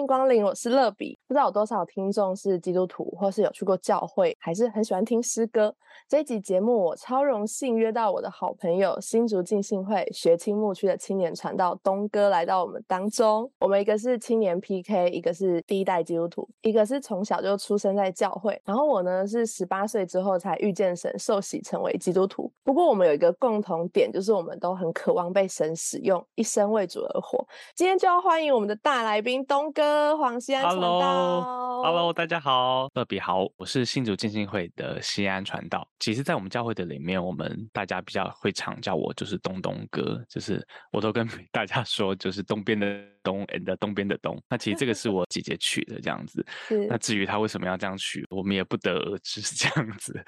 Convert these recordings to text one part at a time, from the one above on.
迎光临，我是乐比。不知道有多少听众是基督徒，或是有去过教会，还是很喜欢听诗歌。这一集节目，我超荣幸约到我的好朋友新竹浸信会学青牧区的青年传道东哥来到我们当中。我们一个是青年 PK，一个是第一代基督徒，一个是从小就出生在教会。然后我呢是十八岁之后才遇见神，受洗成为基督徒。不过我们有一个共同点，就是我们都很渴望被神使用，一生为主而活。今天就要欢迎我们的大来宾东哥。黄西安传道，Hello，大家好，乐比好，我是新竹建信会的西安传道。其实，在我们教会的里面，我们大家比较会常叫我就是东东哥，就是我都跟 大家说，就是东边的。东 and 东边的东，那其实这个是我姐姐取的这样子。那至于她为什么要这样取，我们也不得而知是 这样子。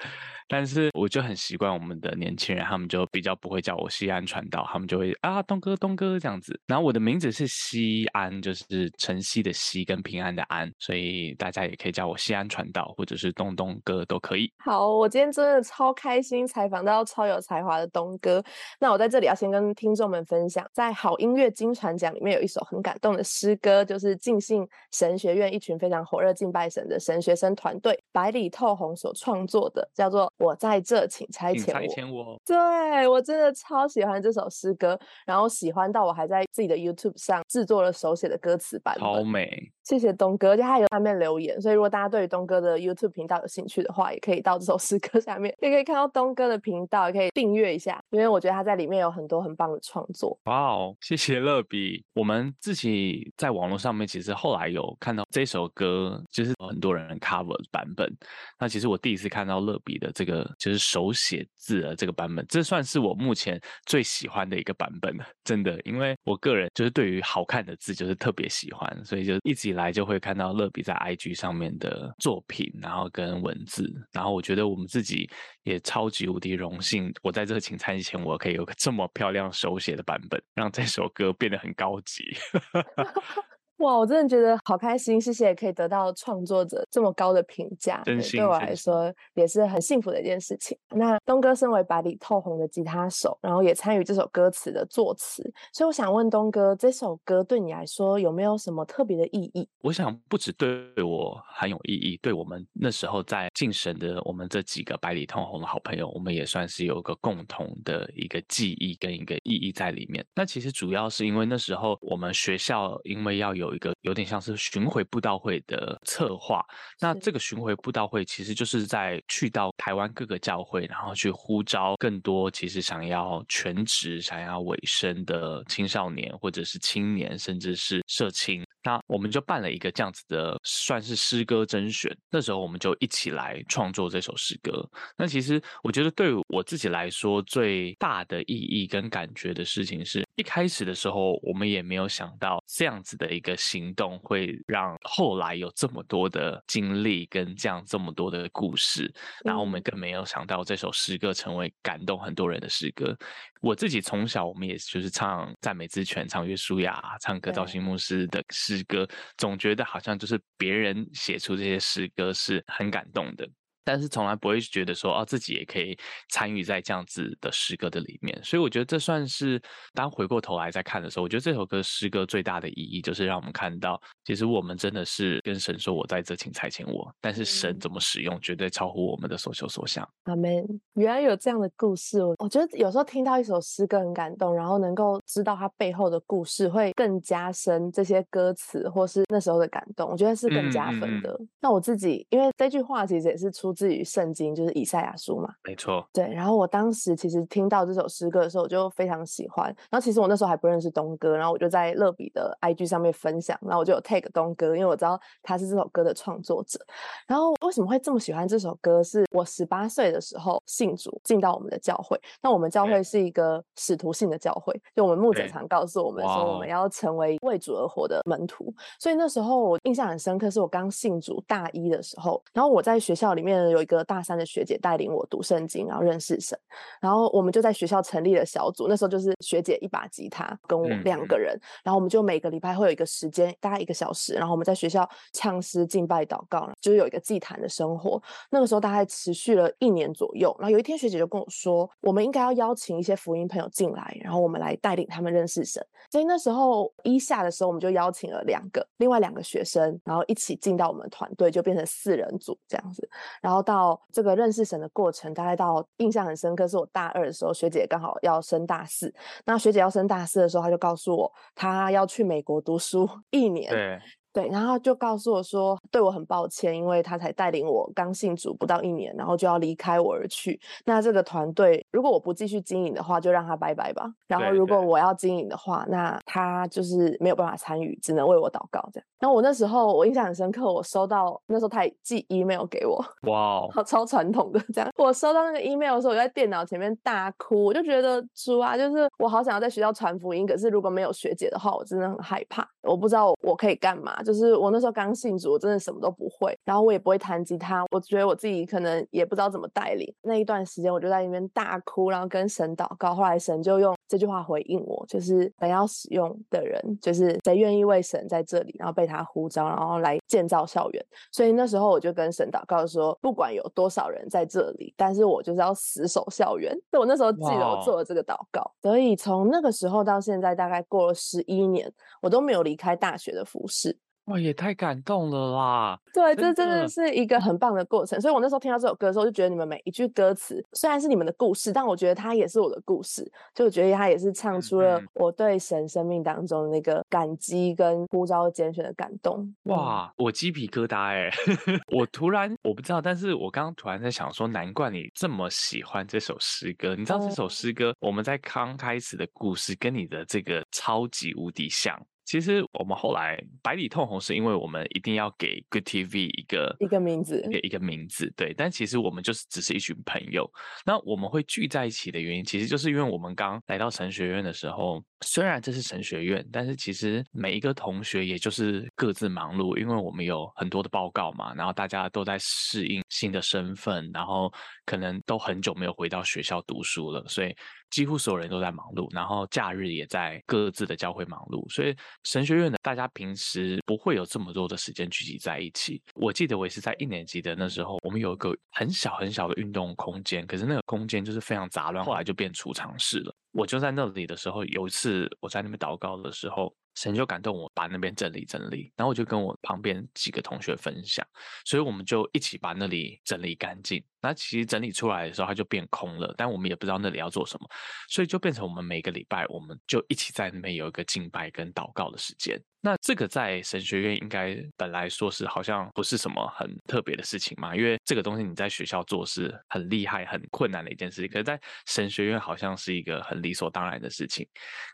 但是我就很习惯我们的年轻人，他们就比较不会叫我西安传道，他们就会啊东哥东哥这样子。然后我的名字是西安，就是晨曦的曦跟平安的安，所以大家也可以叫我西安传道，或者是东东哥都可以。好，我今天真的超开心，采访到超有才华的东哥。那我在这里要先跟听众们分享，在好音乐金传奖里面有一首很。感动的诗歌就是尽信神学院一群非常火热敬拜神的神学生团队百里透红所创作的，叫做《我在这，请差遣我》。对我真的超喜欢这首诗歌，然后喜欢到我还在自己的 YouTube 上制作了手写的歌词版，好美。playing 谢谢东哥，而且他有下面留言，所以如果大家对于东哥的 YouTube 频道有兴趣的话，也可以到这首诗歌下面，也可以看到东哥的频道，也可以订阅一下，因为我觉得他在里面有很多很棒的创作。哇哦，谢谢乐比。我们自己在网络上面其实后来有看到这首歌，就是很多人 cover 版本。那其实我第一次看到乐比的这个就是手写字的这个版本，这算是我目前最喜欢的一个版本了，真的，因为我个人就是对于好看的字就是特别喜欢，所以就一直。来就会看到乐比在 IG 上面的作品，然后跟文字，然后我觉得我们自己也超级无敌荣幸，我在这个请餐前，我可以有个这么漂亮手写的版本，让这首歌变得很高级。哇，我真的觉得好开心，谢谢可以得到创作者这么高的评价，对我来说也是很幸福的一件事情。那东哥身为百里透红的吉他手，然后也参与这首歌词的作词，所以我想问东哥，这首歌对你来说有没有什么特别的意义？我想不止对我很有意义，对我们那时候在晋神的我们这几个百里透红的好朋友，我们也算是有个共同的一个记忆跟一个意义在里面。那其实主要是因为那时候我们学校因为要有一个有点像是巡回布道会的策划，那这个巡回布道会其实就是在去到台湾各个教会，然后去呼召更多其实想要全职、想要委身的青少年或者是青年，甚至是社青。那我们就办了一个这样子的，算是诗歌甄选。那时候我们就一起来创作这首诗歌。那其实我觉得对我自己来说最大的意义跟感觉的事情，是一开始的时候我们也没有想到这样子的一个行动会让后来有这么多的经历跟这样这么多的故事。然后我们更没有想到这首诗歌成为感动很多人的诗歌。我自己从小我们也就是唱赞美之泉、唱约书亚、唱歌造型牧师的诗。诗歌总觉得好像就是别人写出这些诗歌是很感动的。但是从来不会觉得说哦，自己也可以参与在这样子的诗歌的里面，所以我觉得这算是当回过头来再看的时候，我觉得这首歌诗歌最大的意义就是让我们看到，其实我们真的是跟神说：“我在这，请差遣我。”但是神怎么使用，绝对超乎我们的所求所想。阿门。原来有这样的故事，我我觉得有时候听到一首诗歌很感动，然后能够知道它背后的故事，会更加深这些歌词或是那时候的感动，我觉得是更加分的。那我自己，因为这句话其实也是出。自于圣经就是以赛亚书嘛，没错。对，然后我当时其实听到这首诗歌的时候，我就非常喜欢。然后其实我那时候还不认识东哥，然后我就在乐比的 IG 上面分享，然后我就有 tag 东哥，因为我知道他是这首歌的创作者。然后为什么会这么喜欢这首歌？是我十八岁的时候信主进到我们的教会。那我们教会是一个使徒性的教会，就我们牧者常告诉我们说，我们要成为为主而活的门徒。所以那时候我印象很深刻，是我刚信主大一的时候，然后我在学校里面。呢，有一个大三的学姐带领我读圣经，然后认识神，然后我们就在学校成立了小组。那时候就是学姐一把吉他跟我两个人，然后我们就每个礼拜会有一个时间，大概一个小时，然后我们在学校唱诗、敬拜、祷告，就是有一个祭坛的生活。那个时候大概持续了一年左右。然后有一天学姐就跟我说，我们应该要邀请一些福音朋友进来，然后我们来带领他们认识神。所以那时候一下的时候，我们就邀请了两个，另外两个学生，然后一起进到我们团队，就变成四人组这样子。然后然后到这个认识神的过程，大概到印象很深刻，是我大二的时候，学姐刚好要升大四。那学姐要升大四的时候，她就告诉我，她要去美国读书 一年。对。对，然后就告诉我说，对我很抱歉，因为他才带领我刚信主不到一年，然后就要离开我而去。那这个团队，如果我不继续经营的话，就让他拜拜吧。然后如果我要经营的话，那他就是没有办法参与，只能为我祷告这样。然后我那时候我印象很深刻，我收到那时候他也寄 email 给我，哇，好超传统的这样。我收到那个 email 的时候，我在电脑前面大哭，我就觉得主啊，就是我好想要在学校传福音，可是如果没有学姐的话，我真的很害怕，我不知道我可以干嘛。就是我那时候刚信主，我真的什么都不会，然后我也不会弹吉他，我觉得我自己可能也不知道怎么带领。那一段时间，我就在那边大哭，然后跟神祷告。后来神就用这句话回应我，就是本要使用的人，就是谁愿意为神在这里，然后被他呼召，然后来建造校园。所以那时候我就跟神祷告说，不管有多少人在这里，但是我就是要死守校园。所以我那时候记得我做了这个祷告。所以从那个时候到现在，大概过了十一年，我都没有离开大学的服饰。哇，也太感动了啦！对，这真的是一个很棒的过程。所以我那时候听到这首歌的时候，就觉得你们每一句歌词虽然是你们的故事，但我觉得它也是我的故事。就我觉得它也是唱出了我对神生命当中的那个感激跟呼召拣选的感动。哇，我鸡皮疙瘩哎！我突然我不知道，但是我刚刚突然在想说，难怪你这么喜欢这首诗歌。你知道这首诗歌我们在刚开始的故事跟你的这个超级无敌像。其实我们后来百里透红是因为我们一定要给 Good TV 一个一个名字，给一个名字，对。但其实我们就是只是一群朋友。那我们会聚在一起的原因，其实就是因为我们刚来到神学院的时候，虽然这是神学院，但是其实每一个同学也就是各自忙碌，因为我们有很多的报告嘛，然后大家都在适应新的身份，然后可能都很久没有回到学校读书了，所以。几乎所有人都在忙碌，然后假日也在各自的教会忙碌，所以神学院的大家平时不会有这么多的时间聚集在一起。我记得我也是在一年级的那时候，我们有一个很小很小的运动空间，可是那个空间就是非常杂乱，后来就变储藏室了。我就在那里的时候，有一次我在那边祷告的时候。神就感动我，把那边整理整理，然后我就跟我旁边几个同学分享，所以我们就一起把那里整理干净。那其实整理出来的时候，它就变空了，但我们也不知道那里要做什么，所以就变成我们每个礼拜，我们就一起在那边有一个敬拜跟祷告的时间。那这个在神学院应该本来说是好像不是什么很特别的事情嘛，因为这个东西你在学校做是很厉害、很困难的一件事情，可是在神学院好像是一个很理所当然的事情。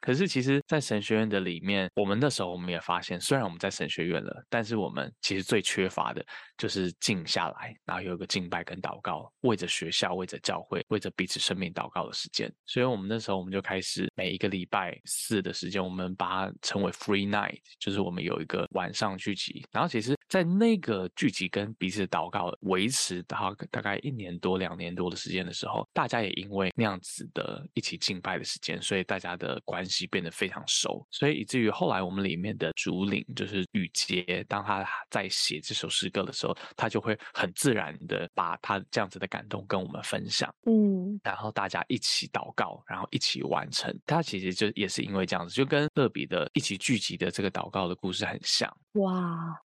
可是其实，在神学院的里面，我们那时候我们也发现，虽然我们在神学院了，但是我们其实最缺乏的就是静下来，然后有一个敬拜跟祷告，为着学校、为着教会、为着彼此生命祷告的时间。所以我们那时候我们就开始每一个礼拜四的时间，我们把它称为 Free Night。就是我们有一个晚上聚集，然后其实，在那个聚集跟彼此祷告维持到大概一年多、两年多的时间的时候，大家也因为那样子的一起敬拜的时间，所以大家的关系变得非常熟，所以以至于后来我们里面的主领就是雨杰，当他在写这首诗歌的时候，他就会很自然的把他这样子的感动跟我们分享，嗯，然后大家一起祷告，然后一起完成。他其实就也是因为这样子，就跟乐比的一起聚集的这个祷。告的故事很像哇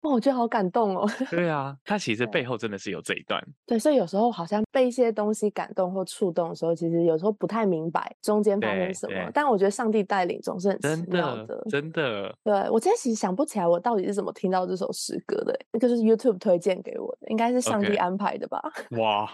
哇，我觉得好感动哦。对啊，他其实背后真的是有这一段。对，所以有时候好像被一些东西感动或触动的时候，其实有时候不太明白中间发生什么。但我觉得上帝带领总是很奇妙的，真的。对我今天其实想不起来我到底是怎么听到这首诗歌的，那个是 YouTube 推荐给我的，应该是上帝安排的吧？哇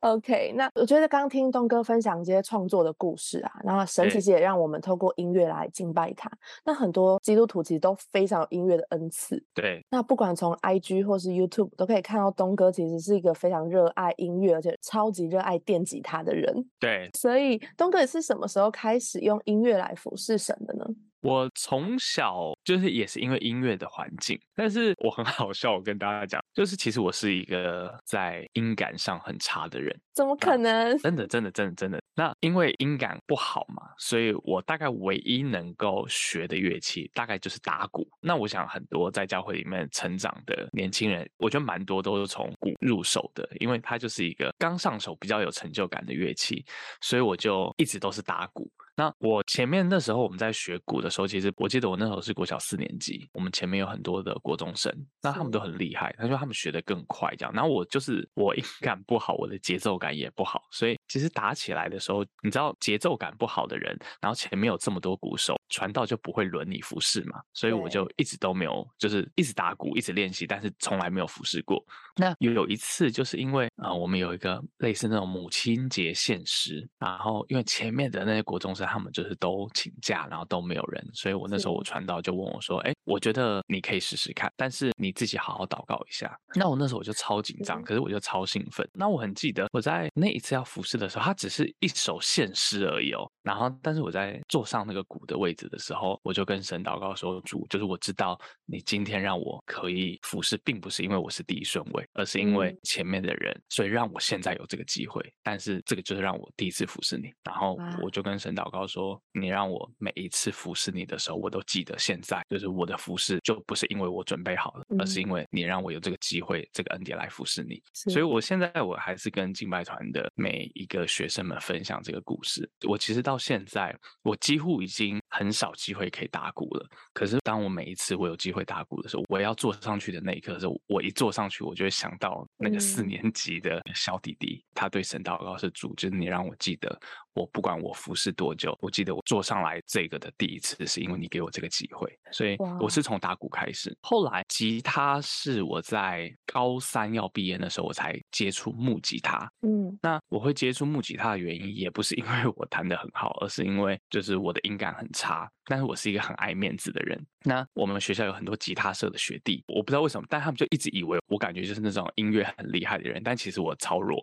，OK，那我觉得刚听东哥分享这些创作的故事啊，然后神其实也让我们透过音乐来敬拜他。那很多基督徒。其实都非常有音乐的恩赐。对，那不管从 IG 或是 YouTube，都可以看到东哥其实是一个非常热爱音乐，而且超级热爱电吉他的人。对，所以东哥是什么时候开始用音乐来服侍神的呢？我从小就是也是因为音乐的环境，但是我很 好笑，我跟大家讲，就是其实我是一个在音感上很差的人。怎么可能？真的，真的，真的，真的。那因为音感不好嘛，所以我大概唯一能够学的乐器，大概就是打鼓。那我想很多在教会里面成长的年轻人，我觉得蛮多都是从鼓入手的，因为它就是一个刚上手比较有成就感的乐器，所以我就一直都是打鼓。那我前面那时候我们在学鼓的时候，其实我记得我那时候是国小四年级，我们前面有很多的国中生，那他们都很厉害，他说他们学的更快这样。然后我就是我音感不好，我的节奏感也不好，所以其实打起来的时候，你知道节奏感不好的人，然后前面有这么多鼓手，传道就不会轮你服侍嘛，所以我就一直都没有，就是一直打鼓，一直练习，但是从来没有服侍过。那有有一次就是因为啊，我们有一个类似那种母亲节献诗，然后因为前面的那些国中生。他们就是都请假，然后都没有人，所以我那时候我传道就问我说：“哎，我觉得你可以试试看，但是你自己好好祷告一下。”那我那时候我就超紧张，可是我就超兴奋。那我很记得我在那一次要服侍的时候，他只是一首献诗而已哦。然后，但是我在坐上那个鼓的位置的时候，我就跟神祷告说：“主，就是我知道你今天让我可以服侍，并不是因为我是第一顺位，而是因为前面的人，所以让我现在有这个机会。但是这个就是让我第一次服侍你。然后我就跟神祷告说：你让我每一次服侍你的时候，我都记得现在就是我的服侍，就不是因为我准备好了，而是因为你让我有这个机会，这个恩典来服侍你。所以我现在我还是跟敬拜团的每一个学生们分享这个故事。我其实到到现在，我几乎已经很少机会可以打鼓了。可是，当我每一次我有机会打鼓的时候，我要坐上去的那一刻的时候，我一坐上去，我就会想到那个四年级的小弟弟，他对神祷告是主，就是你让我记得。我不管我服侍多久，我记得我坐上来这个的第一次，是因为你给我这个机会，所以我是从打鼓开始。后来吉他是我在高三要毕业的时候，我才接触木吉他。嗯，那我会接触木吉他的原因，也不是因为我弹的很好，而是因为就是我的音感很差。但是我是一个很爱面子的人。那我们学校有很多吉他社的学弟，我不知道为什么，但他们就一直以为我感觉就是那种音乐很厉害的人，但其实我超弱。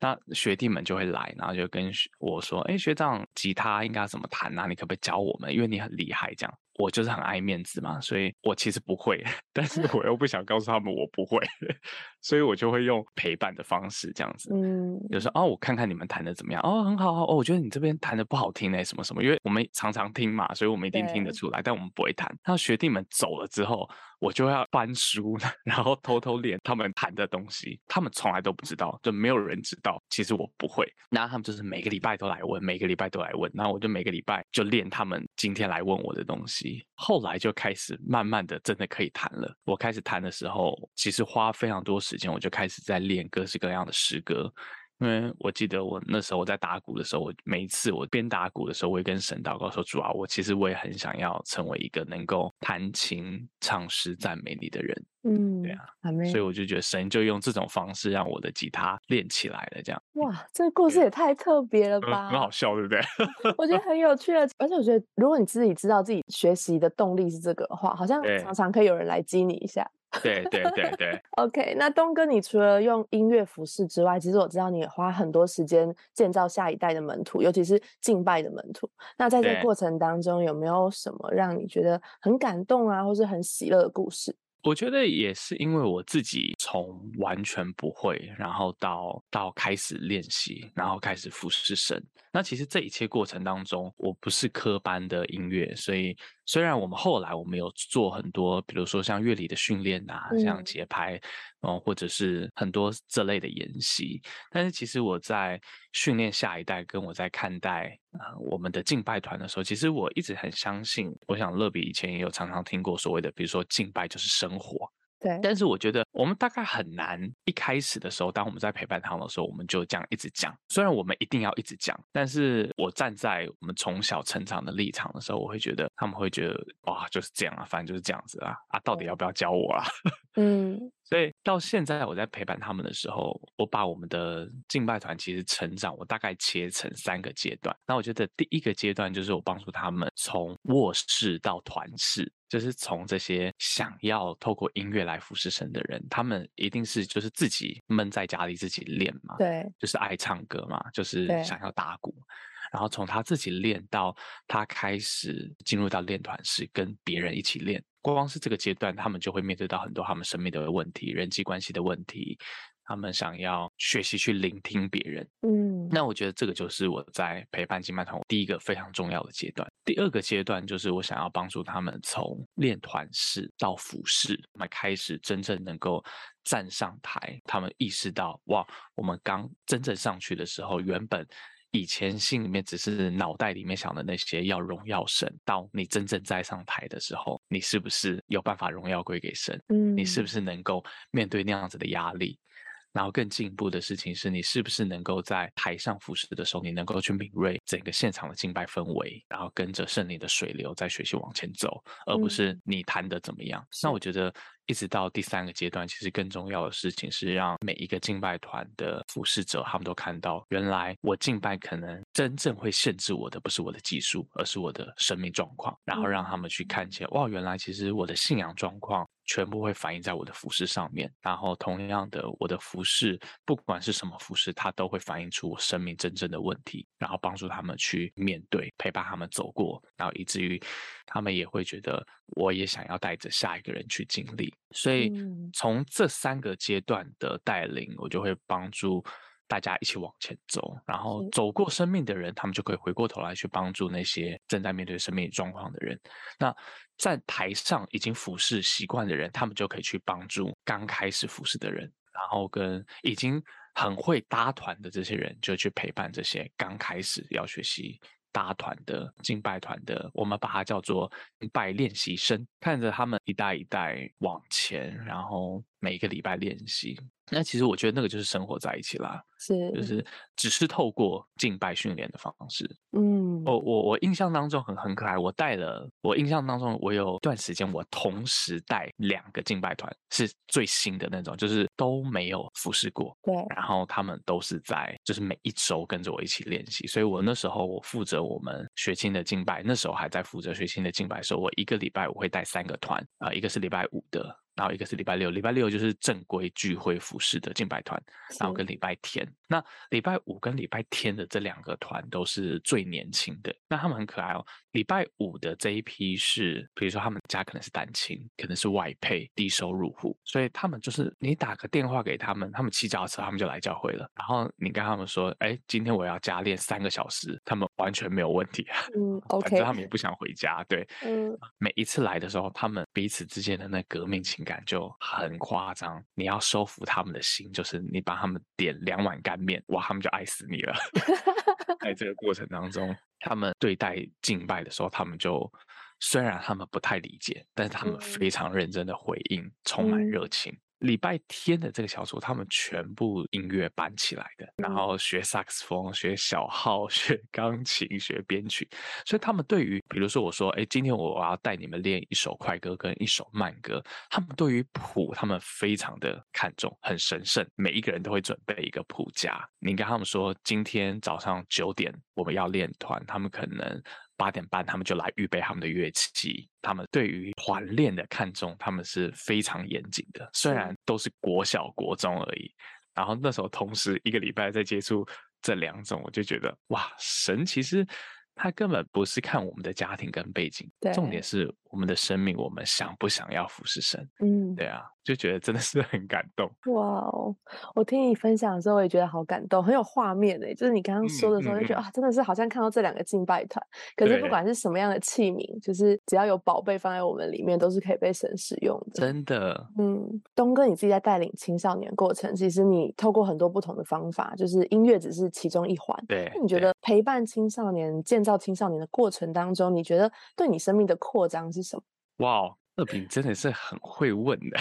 那学弟们就会来，然后就跟我说：“哎，学长，吉他应该怎么弹啊？你可不可以教我们？因为你很厉害。”这样，我就是很爱面子嘛，所以我其实不会，但是我又不想告诉他们我不会，所以我就会用陪伴的方式这样子。嗯，有时候哦，我看看你们弹的怎么样？哦，很好哦，我觉得你这边弹的不好听哎，什么什么？因为我们常常听嘛，所以我们一定听得出来，但我们不会弹。那学弟们走了之后。我就要翻书，然后偷偷练他们弹的东西，他们从来都不知道，就没有人知道。其实我不会，那他们就是每个礼拜都来问，每个礼拜都来问，然后我就每个礼拜就练他们今天来问我的东西。后来就开始慢慢的真的可以弹了。我开始弹的时候，其实花非常多时间，我就开始在练各式各样的诗歌。因为我记得我那时候我在打鼓的时候，我每一次我边打鼓的时候，我会跟神祷告说：“主啊，我其实我也很想要成为一个能够弹琴、唱诗、赞美你的人。”嗯，对啊，所以我就觉得神就用这种方式让我的吉他练起来了。这样哇，这个故事也太特别了吧！很好笑，对不对？我觉得很有趣，而且我觉得如果你自己知道自己学习的动力是这个的话，好像常常可以有人来激你一下。对对对对，OK。那东哥，你除了用音乐服饰之外，其实我知道你也花很多时间建造下一代的门徒，尤其是敬拜的门徒。那在这过程当中，有没有什么让你觉得很感动啊，或是很喜乐的故事？我觉得也是因为我自己从完全不会，然后到到开始练习，然后开始服侍神。那其实这一切过程当中，我不是科班的音乐，所以虽然我们后来我们有做很多，比如说像乐理的训练啊，像节拍，嗯，或者是很多这类的研习，但是其实我在训练下一代，跟我在看待啊我们的敬拜团的时候，其实我一直很相信，我想乐比以前也有常常听过所谓的，比如说敬拜就是生活。对，但是我觉得我们大概很难一开始的时候，当我们在陪伴他们的时候，我们就这样一直讲。虽然我们一定要一直讲，但是我站在我们从小成长的立场的时候，我会觉得他们会觉得哇，就是这样啊，反正就是这样子啊啊，到底要不要教我啊？嗯，所以到现在我在陪伴他们的时候，我把我们的敬拜团其实成长，我大概切成三个阶段。那我觉得第一个阶段就是我帮助他们从卧室到团室。就是从这些想要透过音乐来服侍神的人，他们一定是就是自己闷在家里自己练嘛，对，就是爱唱歌嘛，就是想要打鼓。然后从他自己练到他开始进入到练团室，跟别人一起练。光是这个阶段，他们就会面对到很多他们生命的问题、人际关系的问题。他们想要学习去聆听别人，嗯，那我觉得这个就是我在陪伴金麦团第一个非常重要的阶段。第二个阶段就是我想要帮助他们从练团式到服饰，那开始真正能够站上台。他们意识到，哇，我们刚真正上去的时候，原本以前心里面只是脑袋里面想的那些要荣耀神，到你真正在上台的时候，你是不是有办法荣耀归给神？嗯，你是不是能够面对那样子的压力？然后更进一步的事情是你是不是能够在台上服侍的时候，你能够去敏锐整个现场的敬拜氛围，然后跟着圣灵的水流在学习往前走，而不是你弹的怎么样。那我觉得一直到第三个阶段，其实更重要的事情是让每一个敬拜团的服侍者，他们都看到，原来我敬拜可能真正会限制我的不是我的技术，而是我的生命状况。然后让他们去看见，哇，原来其实我的信仰状况。全部会反映在我的服饰上面，然后同样的，我的服饰不管是什么服饰，它都会反映出我生命真正的问题，然后帮助他们去面对，陪伴他们走过，然后以至于他们也会觉得，我也想要带着下一个人去经历。所以从这三个阶段的带领，我就会帮助。大家一起往前走，然后走过生命的人，他们就可以回过头来去帮助那些正在面对生命状况的人。那在台上已经服侍习惯的人，他们就可以去帮助刚开始服侍的人，然后跟已经很会搭团的这些人，就去陪伴这些刚开始要学习大团的敬拜团的，我们把它叫做拜练习生，看着他们一代一代往前，然后每一个礼拜练习。那其实我觉得那个就是生活在一起啦，是，就是只是透过敬拜训练的方式。嗯，我我我印象当中很很可爱，我带了，我印象当中我有段时间我同时带两个敬拜团，是最新的那种，就是都没有服侍过。对，然后他们都是在就是每一周跟着我一起练习，所以我那时候我负责我们学青的敬拜，那时候还在负责学青的敬拜的时候，我一个礼拜我会带三个团啊，一个是礼拜五的。然后一个是礼拜六，礼拜六就是正规聚会服饰的敬拜团，然后跟礼拜天。那礼拜五跟礼拜天的这两个团都是最年轻的，那他们很可爱哦。礼拜五的这一批是，比如说他们家可能是单亲，可能是外配，低收入户，所以他们就是你打个电话给他们，他们骑脚踏车，他们就来教会了。然后你跟他们说，哎，今天我要加练三个小时，他们完全没有问题啊。嗯，OK。反正他们也不想回家，对。嗯。每一次来的时候，他们彼此之间的那革命情感就很夸张。你要收服他们的心，就是你帮他们点两碗干面，哇，他们就爱死你了。在这个过程当中。他们对待敬拜的时候，他们就虽然他们不太理解，但是他们非常认真的回应，充满热情。礼拜天的这个小组，他们全部音乐班起来的，然后学萨克斯风、学小号、学钢琴、学编曲，所以他们对于，比如说我说，哎，今天我我要带你们练一首快歌跟一首慢歌，他们对于谱，他们非常的看重，很神圣，每一个人都会准备一个谱夹。你跟他们说，今天早上九点我们要练团，他们可能。八点半，他们就来预备他们的乐器。他们对于团练的看重，他们是非常严谨的。虽然都是国小、国中而已，然后那时候同时一个礼拜在接触这两种，我就觉得哇，神其实他根本不是看我们的家庭跟背景，重点是我们的生命，我们想不想要服侍神？嗯，对啊。就觉得真的是很感动哇哦！我听你分享的时候，我也觉得好感动，很有画面诶。就是你刚刚说的时候，就觉得啊，真的是好像看到这两个敬拜团。可是不管是什么样的器皿，就是只要有宝贝放在我们里面，都是可以被神使用的。真的，嗯，东哥，你自己在带领青少年过程，其实你透过很多不同的方法，就是音乐只是其中一环。对，那你觉得陪伴青少年、建造青少年的过程当中，你觉得对你生命的扩张是什么？哇！二平真的是很会问的，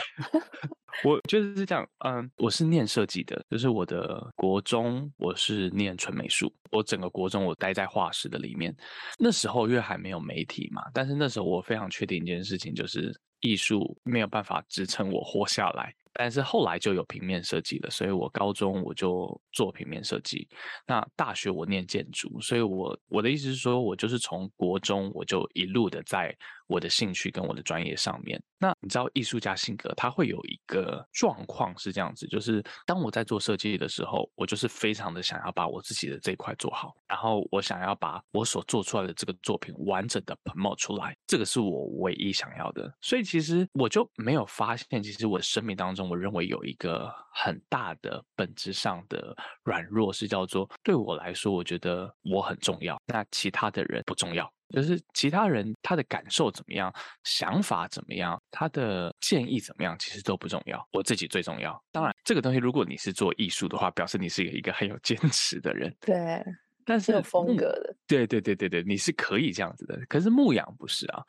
我觉得是这样，嗯，我是念设计的，就是我的国中我是念纯美术，我整个国中我待在画室的里面，那时候因为还没有媒体嘛，但是那时候我非常确定一件事情，就是艺术没有办法支撑我活下来。但是后来就有平面设计了，所以我高中我就做平面设计。那大学我念建筑，所以我我的意思是说，我就是从国中我就一路的在我的兴趣跟我的专业上面。那你知道艺术家性格他会有一个状况是这样子，就是当我在做设计的时候，我就是非常的想要把我自己的这一块做好，然后我想要把我所做出来的这个作品完整的喷冒出来，这个是我唯一想要的。所以其实我就没有发现，其实我生命当中，我认为有一个很大的本质上的软弱，是叫做对我来说，我觉得我很重要，那其他的人不重要。就是其他人他的感受怎么样，想法怎么样，他的建议怎么样，其实都不重要，我自己最重要。当然，这个东西如果你是做艺术的话，表示你是一个很有坚持的人。对，但是有风格的。对对对对对，你是可以这样子的。可是牧羊不是啊，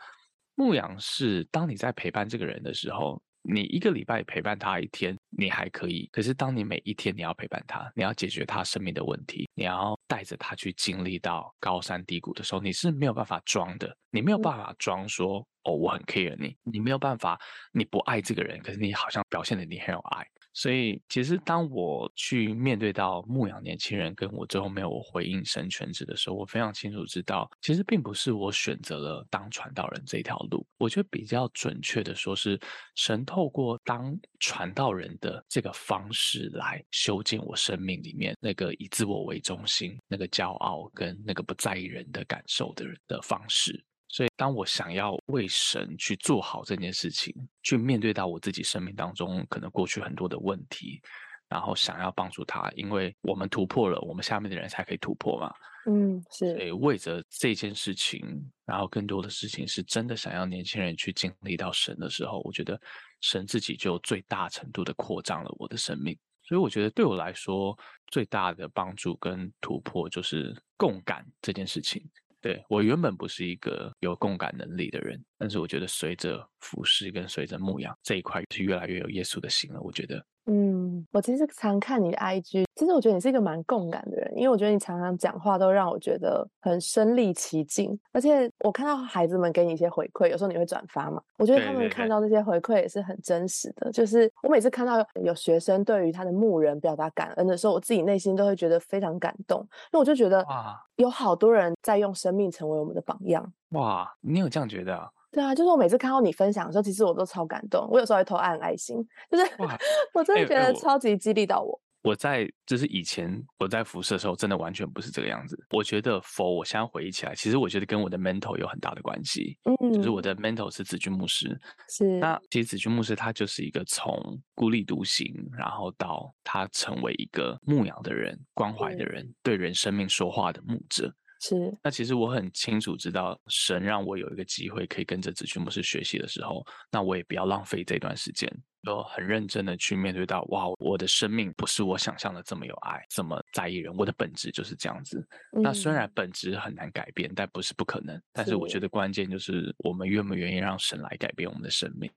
牧羊是当你在陪伴这个人的时候。你一个礼拜陪伴他一天，你还可以。可是当你每一天你要陪伴他，你要解决他生命的问题，你要带着他去经历到高山低谷的时候，你是没有办法装的。你没有办法装说哦，我很 care 你。你没有办法，你不爱这个人，可是你好像表现的你很有爱。所以，其实当我去面对到牧养年轻人，跟我最后没有回应神全职的时候，我非常清楚知道，其实并不是我选择了当传道人这条路。我觉得比较准确的说，是神透过当传道人的这个方式来修建我生命里面那个以自我为中心、那个骄傲跟那个不在意人的感受的人的方式。所以，当我想要为神去做好这件事情，去面对到我自己生命当中可能过去很多的问题，然后想要帮助他，因为我们突破了，我们下面的人才可以突破嘛。嗯，是。所以为着这件事情，然后更多的事情是真的想要年轻人去经历到神的时候，我觉得神自己就最大程度的扩张了我的生命。所以我觉得对我来说，最大的帮助跟突破就是共感这件事情。对我原本不是一个有共感能力的人，但是我觉得随着服饰跟随着牧羊这一块是越来越有耶稣的心了。我觉得。嗯，我其实常看你的 IG，其实我觉得你是一个蛮共感的人，因为我觉得你常常讲话都让我觉得很身临其境，而且我看到孩子们给你一些回馈，有时候你会转发嘛，我觉得他们看到这些回馈也是很真实的。就是我每次看到有学生对于他的牧人表达感恩的时候，我自己内心都会觉得非常感动，因为我就觉得哇，有好多人在用生命成为我们的榜样。哇，你有这样觉得啊？对啊，就是我每次看到你分享的时候，其实我都超感动。我有时候还投按爱心，就是 我真的觉得超级激励到我。我在就是以前我在服侍的时候，真的完全不是这个样子。我觉得否，我现在回忆起来，其实我觉得跟我的 mental 有很大的关系。嗯，就是我的 mental 是子君牧师。是。那其实子君牧师他就是一个从孤立独行，然后到他成为一个牧羊的人、关怀的人、对人生命说话的牧者。是，那其实我很清楚知道，神让我有一个机会可以跟着子君牧师学习的时候，那我也不要浪费这段时间，就很认真的去面对到，哇，我的生命不是我想象的这么有爱，这么在意人，我的本质就是这样子。那虽然本质很难改变，但不是不可能。但是我觉得关键就是我们愿不愿意让神来改变我们的生命。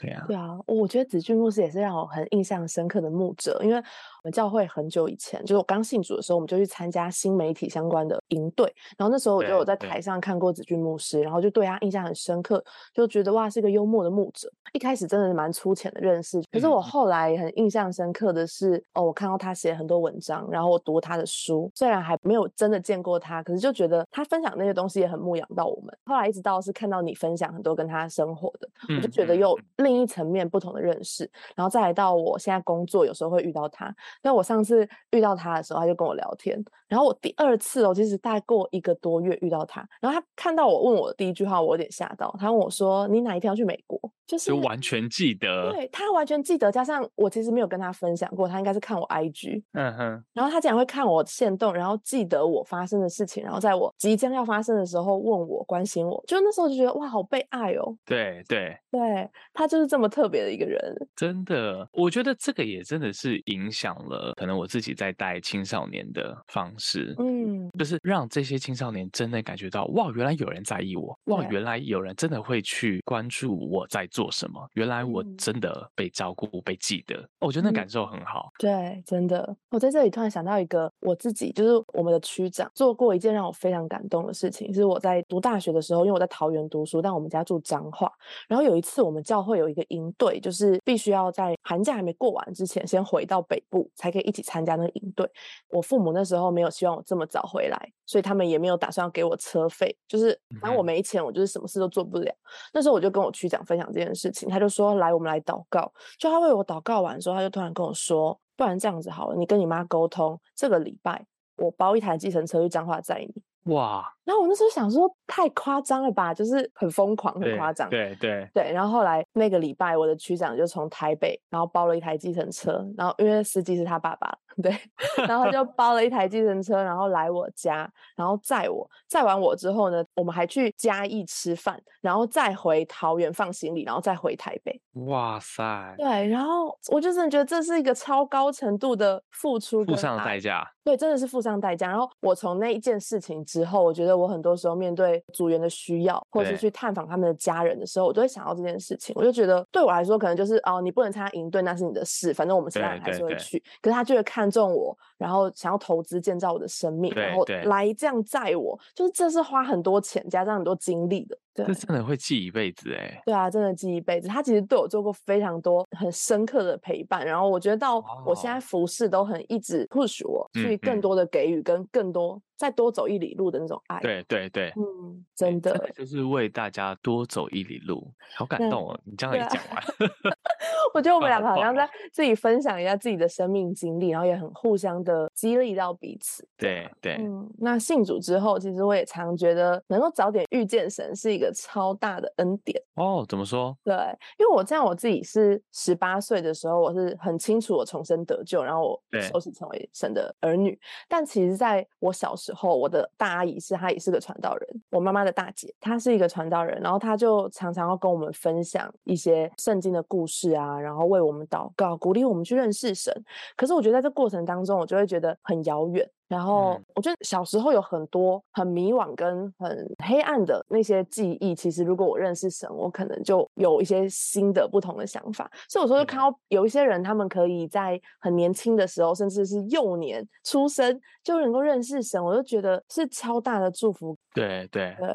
对啊，对啊，我觉得子俊牧师也是让我很印象深刻的牧者，因为我们教会很久以前，就是我刚信主的时候，我们就去参加新媒体相关的营队，然后那时候我就有在台上看过子俊牧师，然后就对他印象很深刻，就觉得哇是个幽默的牧者。一开始真的是蛮粗浅的认识，可是我后来很印象深刻的是，哦，我看到他写很多文章，然后我读他的书，虽然还没有真的见过他，可是就觉得他分享那些东西也很牧养到我们。后来一直到是看到你分享很多跟他生活的，我就觉得又。另一层面不同的认识，然后再来到我现在工作，有时候会遇到他。那我上次遇到他的时候，他就跟我聊天。然后我第二次哦，其实大概过一个多月遇到他，然后他看到我问我的第一句话，我有点吓到。他问我说：“你哪一天要去美国？”就是完全记得，对他完全记得。加上我其实没有跟他分享过，他应该是看我 IG，嗯哼。然后他竟然会看我线动，然后记得我发生的事情，然后在我即将要发生的时候问我关心我，就那时候就觉得哇，好被爱哦。对对对，他就是这么特别的一个人。真的，我觉得这个也真的是影响了可能我自己在带青少年的方式，嗯，就是让这些青少年真的感觉到哇，原来有人在意我，哇，原来有人真的会去关注我在做。做什么，原来我真的被照顾、被记得，我觉得那感受很好。对，真的，我在这里突然想到一个我自己，就是我们的区长做过一件让我非常感动的事情，是我在读大学的时候，因为我在桃园读书，但我们家住彰化，然后有一次我们教会有一个营队，就是必须要在寒假还没过完之前，先回到北部，才可以一起参加那个营队。我父母那时候没有希望我这么早回来，所以他们也没有打算要给我车费，就是反正我没钱，我就是什么事都做不了。那时候我就跟我区长分享这件事情，他就说：“来，我们来祷告。”就他为我祷告完的时候，他就突然跟我说：“不然这样子好了，你跟你妈沟通，这个礼拜我包一台计程车去彰化载你。”哇！然后我那时候想说，太夸张了吧，就是很疯狂，很夸张。对对对。然后后来那个礼拜，我的区长就从台北，然后包了一台计程车，然后因为司机是他爸爸，对，然后就包了一台计程车，然后来我家，然后载我。载完我之后呢，我们还去嘉义吃饭，然后再回桃园放行李，然后再回台北。哇塞！对，然后我就真的觉得这是一个超高程度的付出，付上代价。对，真的是付上代价。然后我从那一件事情之后，我觉得我很多时候面对组员的需要，或者是去探访他们的家人的时候，我都会想到这件事情。我就觉得对我来说，可能就是哦，你不能参加营队，那是你的事，反正我们其他人还是会去。可是他就会看中我，然后想要投资建造我的生命，然后来这样载我，就是这是花很多钱加上很多精力的。这真的会记一辈子哎！对啊，真的记一辈子。他其实对我做过非常多很深刻的陪伴，然后我觉得到我现在服侍都很一直 push 我去更多的给予跟更多。再多走一里路的那种爱，对对对，嗯，真的就是为大家多走一里路，好感动哦！你这样一讲完，我觉得我们两个好像在自己分享一下自己的生命经历，然后也很互相的激励到彼此。对对，嗯，那信主之后，其实我也常觉得能够早点遇见神是一个超大的恩典哦。怎么说？对，因为我这样我自己是十八岁的时候，我是很清楚我重生得救，然后我受洗成为神的儿女。但其实在我小时候，我的大阿姨是她也是个传道人，我妈妈的大姐她是一个传道人，然后她就常常要跟我们分享一些圣经的故事啊，然后为我们祷告，鼓励我们去认识神。可是我觉得在这过程当中，我就会觉得很遥远。然后我觉得小时候有很多很迷惘跟很黑暗的那些记忆，其实如果我认识神，我可能就有一些新的不同的想法。所以有时候就看到有一些人，他们可以在很年轻的时候，甚至是幼年出生就能够认识神，我就觉得是超大的祝福。对对对，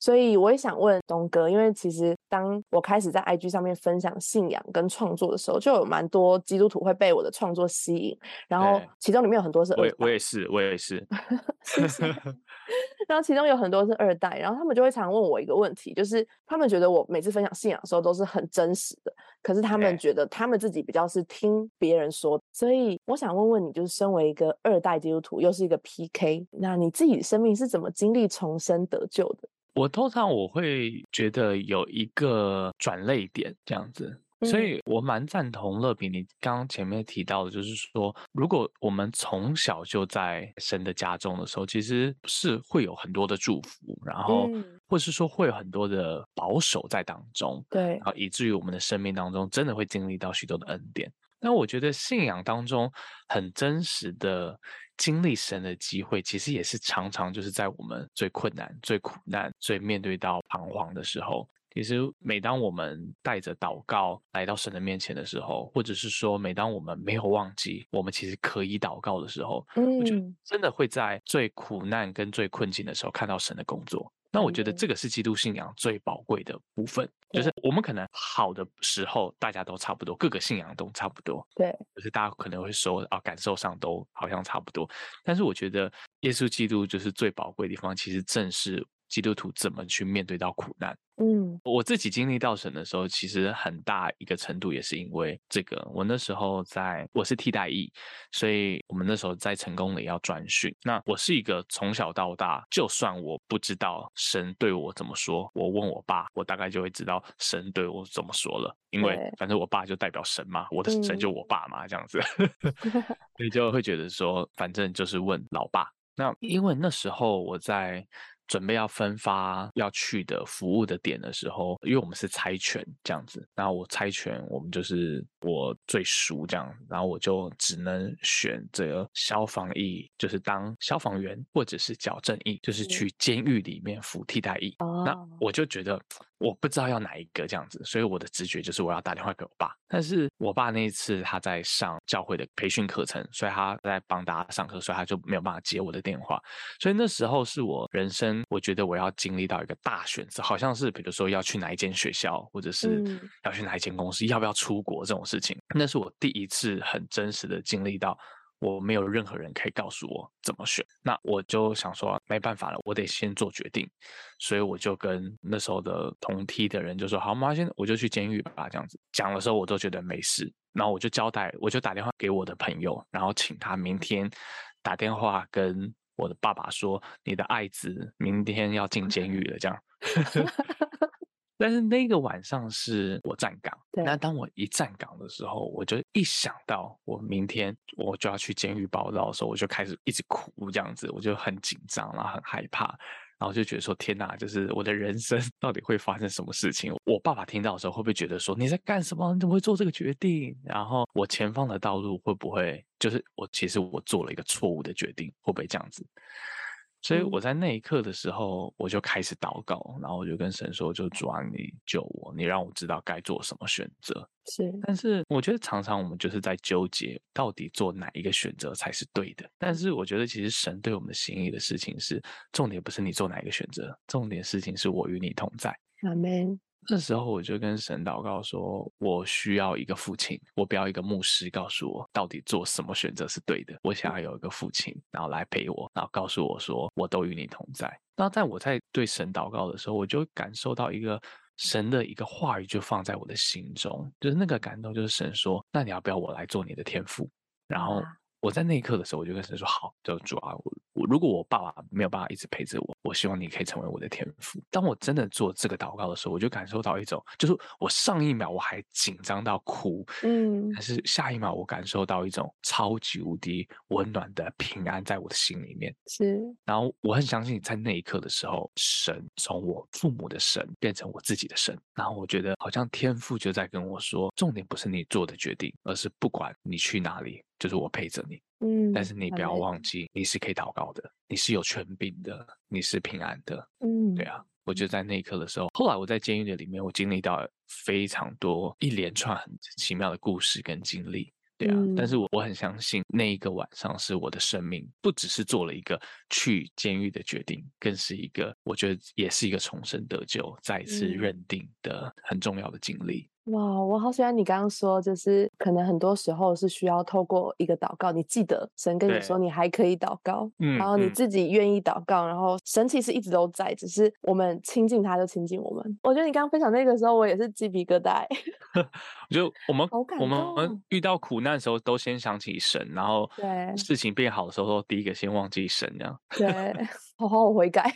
所以我也想问东哥，因为其实当我开始在 IG 上面分享信仰跟创作的时候，就有蛮多基督徒会被我的创作吸引，然后其中里面有很多是我我也是我。对，是，然后其中有很多是二代，然后他们就会常问我一个问题，就是他们觉得我每次分享信仰的时候都是很真实的，可是他们觉得他们自己比较是听别人说，所以我想问问你，就是身为一个二代基督徒，又是一个 PK，那你自己生命是怎么经历重生得救的？我通常我会觉得有一个转泪点这样子。所以我蛮赞同乐比你刚刚前面提到的，就是说，如果我们从小就在神的家中的时候，其实是会有很多的祝福，然后或是说会有很多的保守在当中，对，然后以至于我们的生命当中真的会经历到许多的恩典。那我觉得信仰当中很真实的经历神的机会，其实也是常常就是在我们最困难、最苦难、最面对到彷徨的时候。其实，每当我们带着祷告来到神的面前的时候，或者是说，每当我们没有忘记我们其实可以祷告的时候，我就真的会在最苦难跟最困境的时候看到神的工作。那我觉得这个是基督信仰最宝贵的部分，就是我们可能好的时候大家都差不多，各个信仰都差不多，对，就是大家可能会说啊，感受上都好像差不多。但是我觉得耶稣基督就是最宝贵的地方，其实正是。基督徒怎么去面对到苦难？嗯，我自己经历到神的时候，其实很大一个程度也是因为这个。我那时候在，我是替代役，所以我们那时候在成功里要专训。那我是一个从小到大，就算我不知道神对我怎么说，我问我爸，我大概就会知道神对我怎么说了。因为反正我爸就代表神嘛，我的神就我爸嘛，这样子，所以就会觉得说，反正就是问老爸。那因为那时候我在。准备要分发要去的服务的点的时候，因为我们是猜拳这样子，那我猜拳，我们就是我最熟这样，然后我就只能选择消防役，就是当消防员，或者是矫正役，就是去监狱里面服替代役。那我就觉得我不知道要哪一个这样子，所以我的直觉就是我要打电话给我爸。但是我爸那一次他在上教会的培训课程，所以他在帮大家上课，所以他就没有办法接我的电话。所以那时候是我人生，我觉得我要经历到一个大选择，好像是比如说要去哪一间学校，或者是要去哪一间公司，要不要出国这种事事情。那是我第一次很真实的经历到。我没有任何人可以告诉我怎么选，那我就想说没办法了，我得先做决定，所以我就跟那时候的同梯的人就说：“好，妈，先我就去监狱吧。”这样子讲的时候，我都觉得没事。然后我就交代，我就打电话给我的朋友，然后请他明天打电话跟我的爸爸说：“你的爱子明天要进监狱了。”这样。但是那个晚上是我站岗，那当我一站岗的时候，我就一想到我明天我就要去监狱报道的时候，我就开始一直哭，这样子我就很紧张，然后很害怕，然后就觉得说天哪，就是我的人生 到底会发生什么事情？我爸爸听到的时候会不会觉得说你在干什么？你怎么会做这个决定？然后我前方的道路会不会就是我其实我做了一个错误的决定？会不会这样子？所以我在那一刻的时候，我就开始祷告，然后我就跟神说：“就主啊，你救我，你让我知道该做什么选择。”是，但是我觉得常常我们就是在纠结，到底做哪一个选择才是对的。但是我觉得其实神对我们的心意的事情是，重点不是你做哪一个选择，重点事情是我与你同在。阿门。那时候我就跟神祷告说：“我需要一个父亲，我不要一个牧师告诉我到底做什么选择是对的。我想要有一个父亲，然后来陪我，然后告诉我说我都与你同在。”那在我在对神祷告的时候，我就感受到一个神的一个话语就放在我的心中，就是那个感动，就是神说：“那你要不要我来做你的天赋？”然后我在那一刻的时候，我就跟神说：“好，就主啊，我我如果我爸爸没有办法一直陪着我。”我希望你可以成为我的天赋。当我真的做这个祷告的时候，我就感受到一种，就是我上一秒我还紧张到哭，嗯，但是下一秒我感受到一种超级无敌温暖的平安在我的心里面。是，然后我很相信，在那一刻的时候，神从我父母的神变成我自己的神。然后我觉得好像天赋就在跟我说，重点不是你做的决定，而是不管你去哪里，就是我陪着你。嗯，但是你不要忘记，你是可以祷告的，你是有权柄的，你是平安的。嗯，对啊，我就在那一刻的时候，后来我在监狱的里面，我经历到非常多一连串很奇妙的故事跟经历。对啊，但是我我很相信那一个晚上是我的生命，不只是做了一个去监狱的决定，更是一个我觉得也是一个重生得救、再次认定的很重要的经历。哇，我好喜欢你刚刚说，就是可能很多时候是需要透过一个祷告，你记得神跟你说你还可以祷告，然后你自己愿意祷告，然后神其实一直都在，只是我们亲近他就亲近我们。我觉得你刚刚分享那个时候，我也是鸡皮疙瘩。我觉得我们我们遇到苦难的时候，都先想起神，然后对事情变好的时候，第一个先忘记神，这样 对。好好悔改，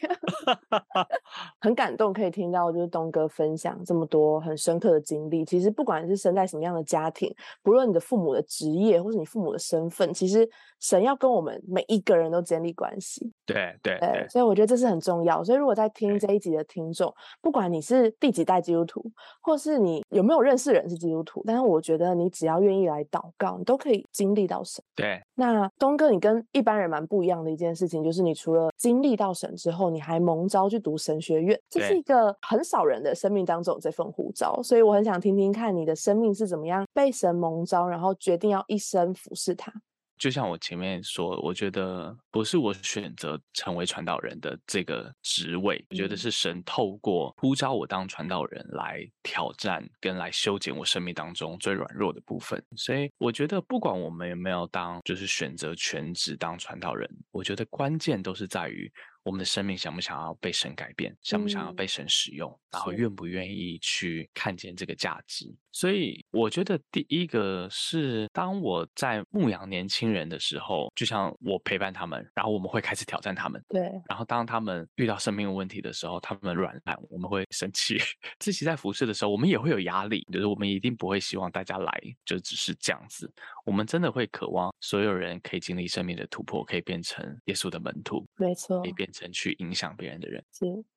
很感动，可以听到就是东哥分享这么多很深刻的经历。其实不管是生在什么样的家庭，不论你的父母的职业或是你父母的身份，其实神要跟我们每一个人都建立关系。对对对，所以我觉得这是很重要。所以如果在听这一集的听众，不管你是第几代基督徒，或是你有没有认识人是基督徒，但是我觉得你只要愿意来祷告，你都可以经历到神。对，那东哥，你跟一般人蛮不一样的一件事情，就是你除了经历到神之后，你还蒙召去读神学院，这是一个很少人的生命当中有这份呼召，所以我很想听听看你的生命是怎么样被神蒙召，然后决定要一生服侍他。就像我前面说，我觉得不是我选择成为传道人的这个职位，我觉得是神透过呼召我当传道人来挑战跟来修剪我生命当中最软弱的部分。所以我觉得，不管我们有没有当，就是选择全职当传道人，我觉得关键都是在于。我们的生命想不想要被神改变，想不想要被神使用，然后愿不愿意去看见这个价值？所以我觉得第一个是，当我在牧养年轻人的时候，就像我陪伴他们，然后我们会开始挑战他们。对。然后当他们遇到生命问题的时候，他们软烂，我们会生气。自己在服侍的时候，我们也会有压力，就是我们一定不会希望大家来就只是这样子。我们真的会渴望所有人可以经历生命的突破，可以变成耶稣的门徒，没错，可以变去影响别人的人。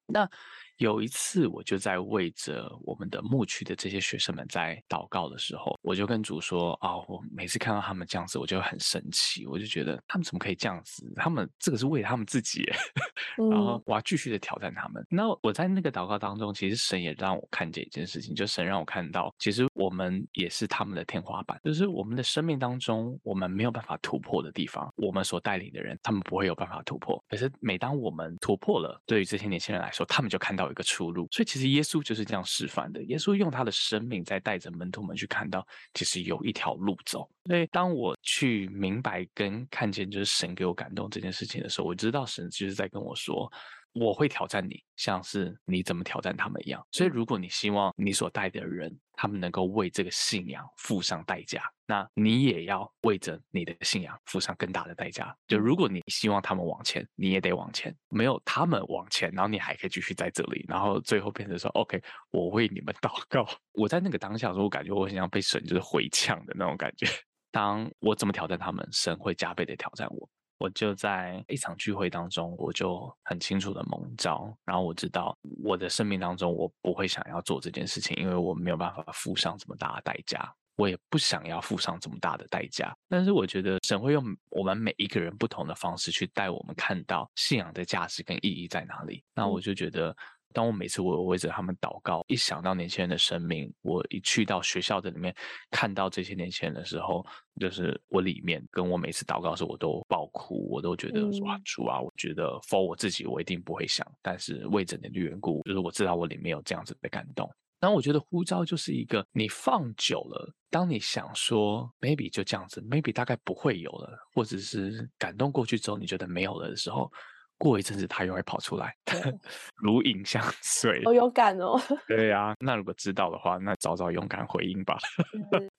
那有一次，我就在为着我们的牧区的这些学生们在祷告的时候，我就跟主说：“啊，我每次看到他们这样子，我就很生气，我就觉得他们怎么可以这样子？他们这个是为了他们自己，然后我要继续的挑战他们。那我在那个祷告当中，其实神也让我看见一件事情，就神让我看到，其实我们也是他们的天花板，就是我们的生命当中，我们没有办法突破的地方，我们所带领的人，他们不会有办法突破。可是每当我们突破了，对于这些年轻人来说，他们就看到。一个出路，所以其实耶稣就是这样示范的。耶稣用他的生命在带着门徒们去看到，其实有一条路走。所以当我去明白跟看见，就是神给我感动这件事情的时候，我知道神就是在跟我说。我会挑战你，像是你怎么挑战他们一样。所以，如果你希望你所带的人，他们能够为这个信仰付上代价，那你也要为着你的信仰付上更大的代价。就如果你希望他们往前，你也得往前。没有他们往前，然后你还可以继续在这里，然后最后变成说：“OK，我为你们 祷告。”我在那个当下的时候，我感觉我很像被神就是回呛的那种感觉。当我怎么挑战他们，神会加倍的挑战我。我就在一场聚会当中，我就很清楚的蒙召，然后我知道我的生命当中，我不会想要做这件事情，因为我没有办法付上这么大的代价，我也不想要付上这么大的代价。但是我觉得神会用我们每一个人不同的方式去带我们看到信仰的价值跟意义在哪里。那我就觉得。当我每次我为着他们祷告，一想到年轻人的生命，我一去到学校的里面看到这些年轻人的时候，就是我里面跟我每次祷告的时候，我都爆哭，我都觉得哇主啊，我觉得 for 我自己我一定不会想，但是为着你的缘故，就是我知道我里面有这样子的感动。然后我觉得呼召就是一个你放久了，当你想说 maybe 就这样子，maybe 大概不会有了，或者是感动过去之后你觉得没有了的时候。过一阵子，他又会跑出来，如影相随。好勇敢哦。对呀，那如果知道的话，那早早勇敢回应吧。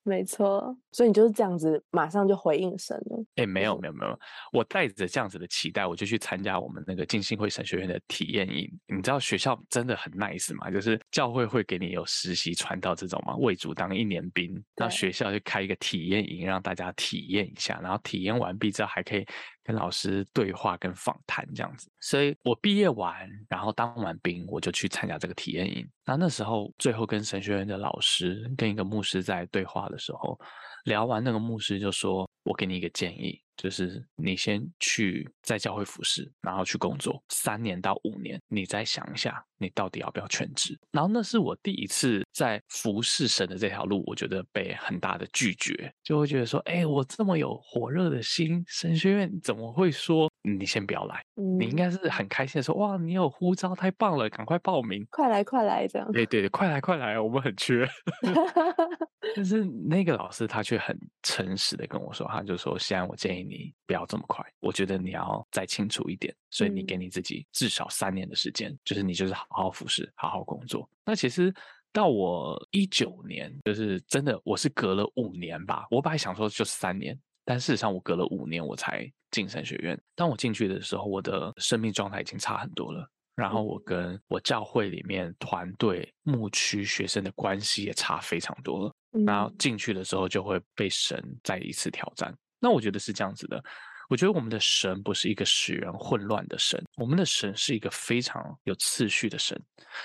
没错，所以你就是这样子，马上就回应神了。哎，没有没有没有，我带着这样子的期待，我就去参加我们那个浸信会神学院的体验营。你知道学校真的很 nice 嘛？就是教会会给你有实习传道这种嘛，为主当一年兵，那学校就开一个体验营，让大家体验一下，然后体验完毕之后还可以。跟老师对话跟访谈这样子，所以我毕业完，然后当完兵，我就去参加这个体验营。那那时候最后跟神学院的老师跟一个牧师在对话的时候，聊完那个牧师就说：“我给你一个建议。”就是你先去在教会服侍，然后去工作三年到五年，你再想一下，你到底要不要全职？然后那是我第一次在服侍神的这条路，我觉得被很大的拒绝，就会觉得说，哎，我这么有火热的心，神学院怎么会说你先不要来？你应该是很开心的说，哇，你有呼召，太棒了，赶快报名，快来快来这样。对对对，快来快来，我们很缺。但是那个老师他却很诚实的跟我说，他就说，现在我建议你不要这么快，我觉得你要再清楚一点，所以你给你自己至少三年的时间，就是你就是好好服侍，好好工作。那其实到我一九年，就是真的我是隔了五年吧，我本来想说就是三年，但事实上我隔了五年我才进神学院。当我进去的时候，我的生命状态已经差很多了。然后我跟我教会里面团队牧区学生的关系也差非常多了。然后进去的时候就会被神再一次挑战。那我觉得是这样子的。我觉得我们的神不是一个使人混乱的神，我们的神是一个非常有次序的神。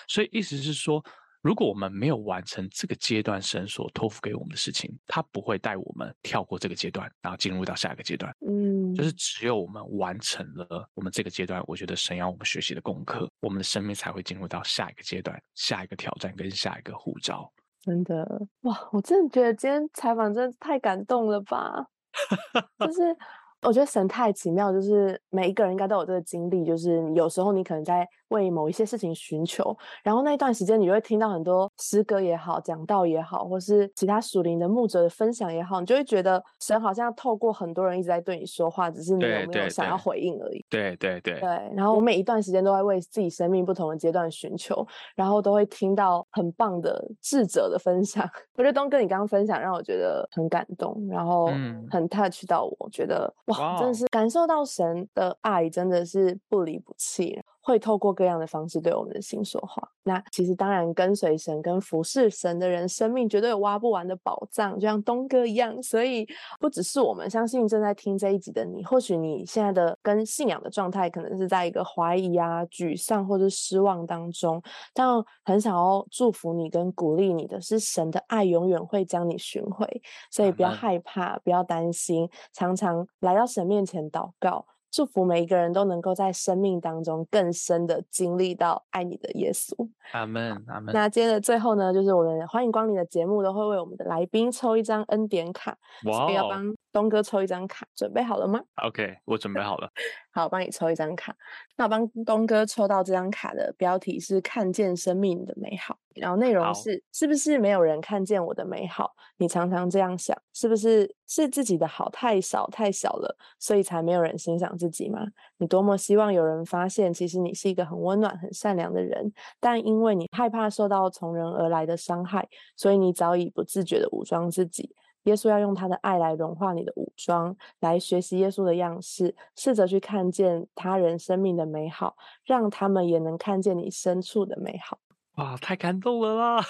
所以意思是说。如果我们没有完成这个阶段神所托付给我们的事情，他不会带我们跳过这个阶段，然后进入到下一个阶段。嗯，就是只有我们完成了我们这个阶段，我觉得神要我们学习的功课，我们的生命才会进入到下一个阶段、下一个挑战跟下一个护照。真的哇，我真的觉得今天采访真的太感动了吧，就是。我觉得神太奇妙，就是每一个人应该都有这个经历，就是有时候你可能在为某一些事情寻求，然后那一段时间你就会听到很多诗歌也好、讲道也好，或是其他属灵的牧者的分享也好，你就会觉得神好像透过很多人一直在对你说话，只是你有没有想要回应而已。对对对。对，然后我每一段时间都在为自己生命不同的阶段寻求，然后都会听到很棒的智者的分享。我觉得东哥你刚刚分享让我觉得很感动，然后很 touch 到我，觉得哇。真的是感受到神的爱，真的是不离不弃。会透过各样的方式对我们的心说话。那其实当然跟随神、跟服侍神的人，生命绝对有挖不完的宝藏，就像东哥一样。所以不只是我们，相信正在听这一集的你，或许你现在的跟信仰的状态，可能是在一个怀疑啊、沮丧或者失望当中，但很想要祝福你跟鼓励你的是，神的爱永远会将你寻回，所以不要害怕，不要担心，常常来到神面前祷告。祝福每一个人都能够在生命当中更深的经历到爱你的耶稣。阿门，阿门。那今天的最后呢，就是我们欢迎光临的节目都会为我们的来宾抽一张恩典卡，哇，要帮东哥抽一张卡，准备好了吗？OK，我准备好了。好，帮你抽一张卡。那我帮东哥抽到这张卡的标题是“看见生命的美好”。然后内容是：是不是没有人看见我的美好？你常常这样想，是不是是自己的好太少太小了，所以才没有人欣赏自己吗？你多么希望有人发现，其实你是一个很温暖、很善良的人，但因为你害怕受到从人而来的伤害，所以你早已不自觉的武装自己。耶稣要用他的爱来融化你的武装，来学习耶稣的样式，试着去看见他人生命的美好，让他们也能看见你深处的美好。哇，太感动了啦！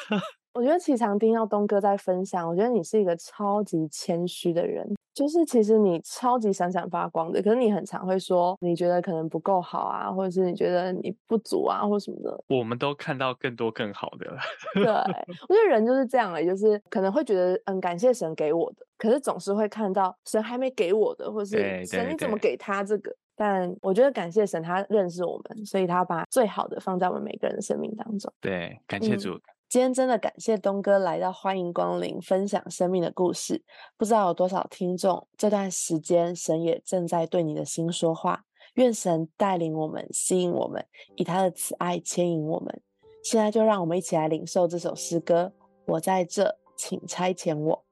我觉得其常听到东哥在分享，我觉得你是一个超级谦虚的人，就是其实你超级闪闪发光的，可是你很常会说你觉得可能不够好啊，或者是你觉得你不足啊，或什么的。我们都看到更多更好的了。对，我觉得人就是这样了，就是可能会觉得嗯，感谢神给我的，可是总是会看到神还没给我的，或是神你怎么给他这个？但我觉得感谢神，他认识我们，所以他把最好的放在我们每个人的生命当中。对，感谢主。今天真的感谢东哥来到，欢迎光临，分享生命的故事。不知道有多少听众，这段时间神也正在对你的心说话。愿神带领我们，吸引我们，以他的慈爱牵引我们。现在就让我们一起来领受这首诗歌。我在这，请差遣我。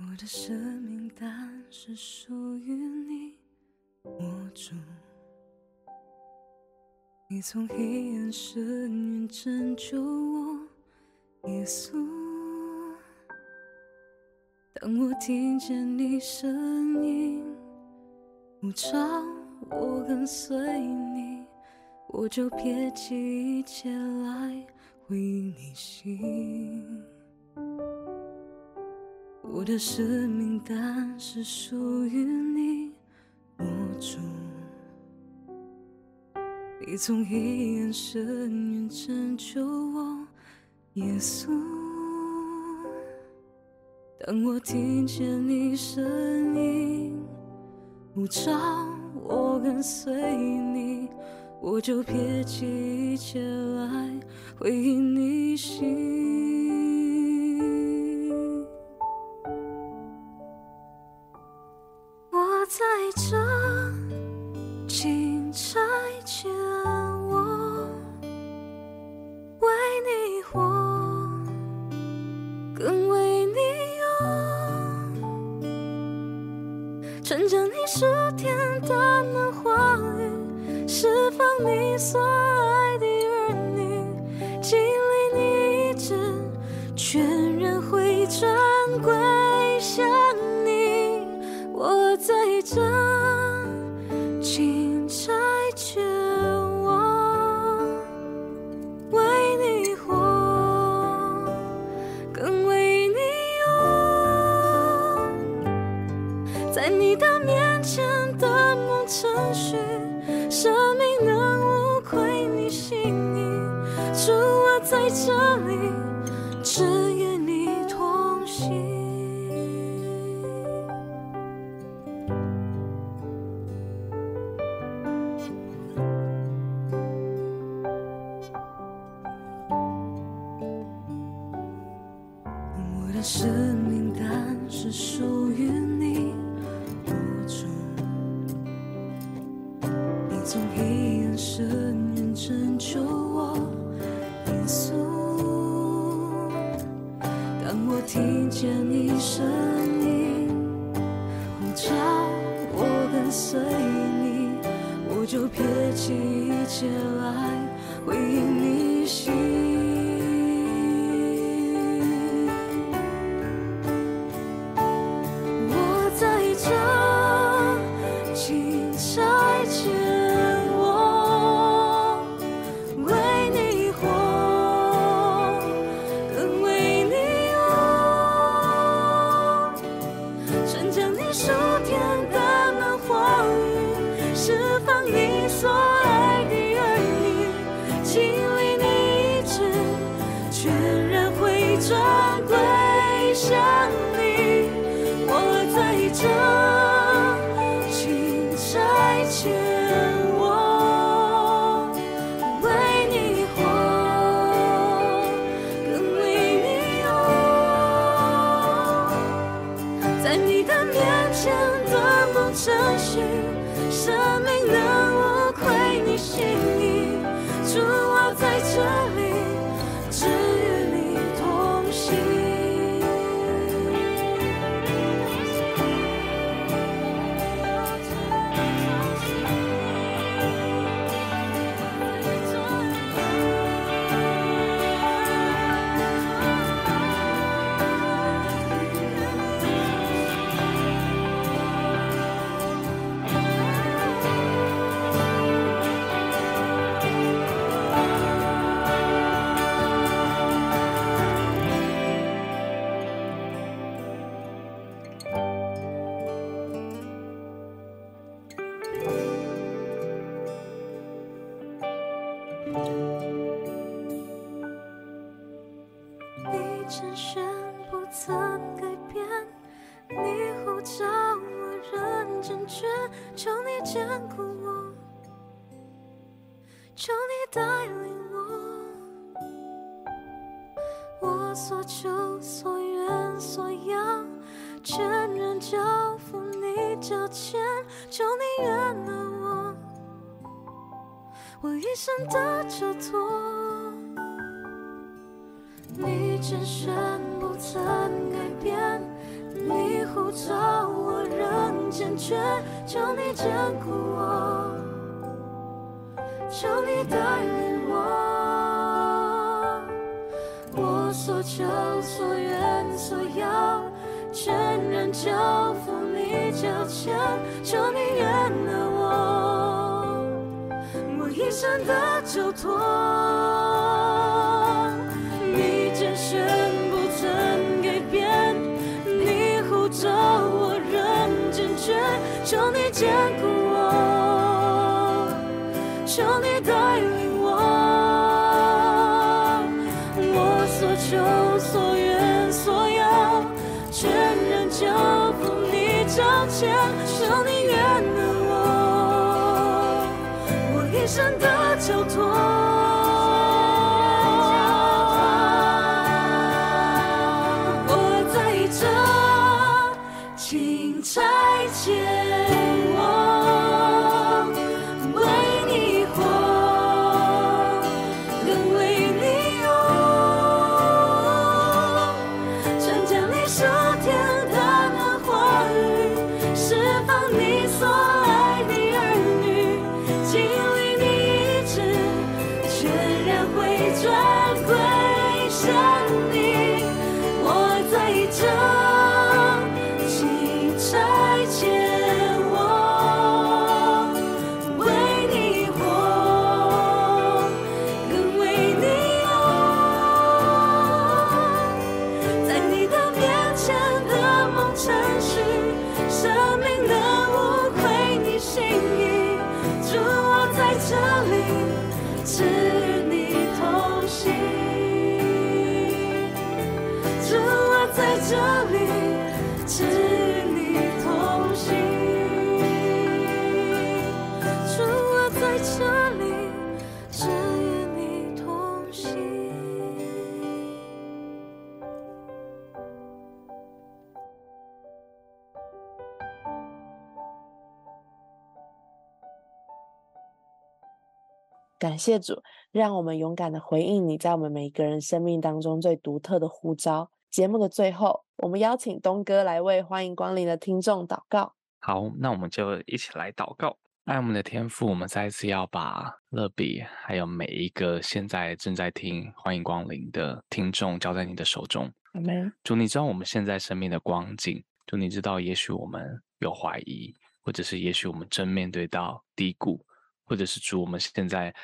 我的生命单是属于你握住，你从黑暗深渊拯救我，耶稣。当我听见你声音呼召我跟随你，我就撇弃一切来回应你心。我的使命单是属于你握住，你从黑暗深渊拯救我，耶稣。当我听见你声音呼召我跟随你，我就撇弃一切来回应你心。我在这，我，所求所愿所要，全然交付你脚前，求你原谅我，我一生的交托。你拣选不曾改变，你呼召我仍坚决，求你眷顾我，求你带求所愿所要，全然交付你脚前，求你原谅我，我一生的交托。你拣选不曾改变，你护着我仍坚决，求你眷顾我，求你带求你原谅我，我一生的交托。感谢主，让我们勇敢的回应你在我们每一个人生命当中最独特的呼召。节目的最后，我们邀请东哥来为欢迎光临的听众祷告。好，那我们就一起来祷告。爱我们的天父，我们再一次要把乐比还有每一个现在正在听欢迎光临的听众交在你的手中。阿门。主，你知道我们现在生命的光景，主，你知道也许我们有怀疑，或者是也许我们正面对到低谷，或者是主，我们现在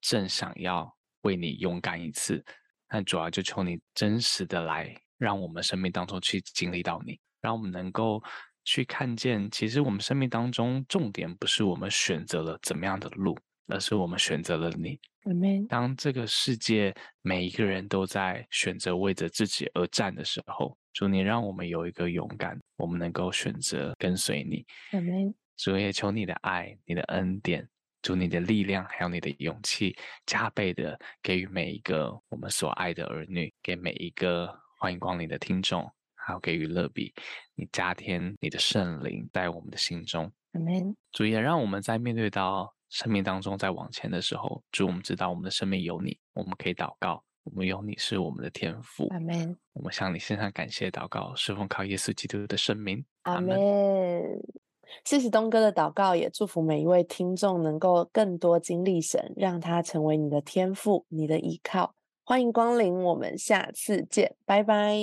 正想要为你勇敢一次，但主要就求你真实的来，让我们生命当中去经历到你，让我们能够去看见，其实我们生命当中重点不是我们选择了怎么样的路，而是我们选择了你。阿门。当这个世界每一个人都在选择为着自己而战的时候，主你让我们有一个勇敢，我们能够选择跟随你。阿门。主也求你的爱、你的恩典，主你的力量，还有你的勇气，加倍的给予每一个我们所爱的儿女，给每一个欢迎光临的听众，还有给予乐比，你加添你的圣灵在我们的心中。阿门。主也让我们在面对到生命当中在往前的时候，主我们知道我们的生命有你，我们可以祷告，我们有你是我们的天赋。阿门，我们向你献上感谢祷告，是奉靠耶稣基督的圣名。阿。门。谢谢东哥的祷告，也祝福每一位听众能够更多经历神，让他成为你的天赋、你的依靠。欢迎光临，我们下次见，拜拜。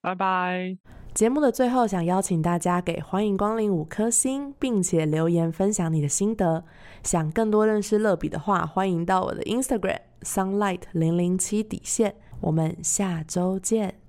拜拜。节目的最后，想邀请大家给欢迎光临五颗星，并且留言分享你的心得。想更多认识乐比的话，欢迎到我的 Instagram sunlight 零零七底线。我们下周见。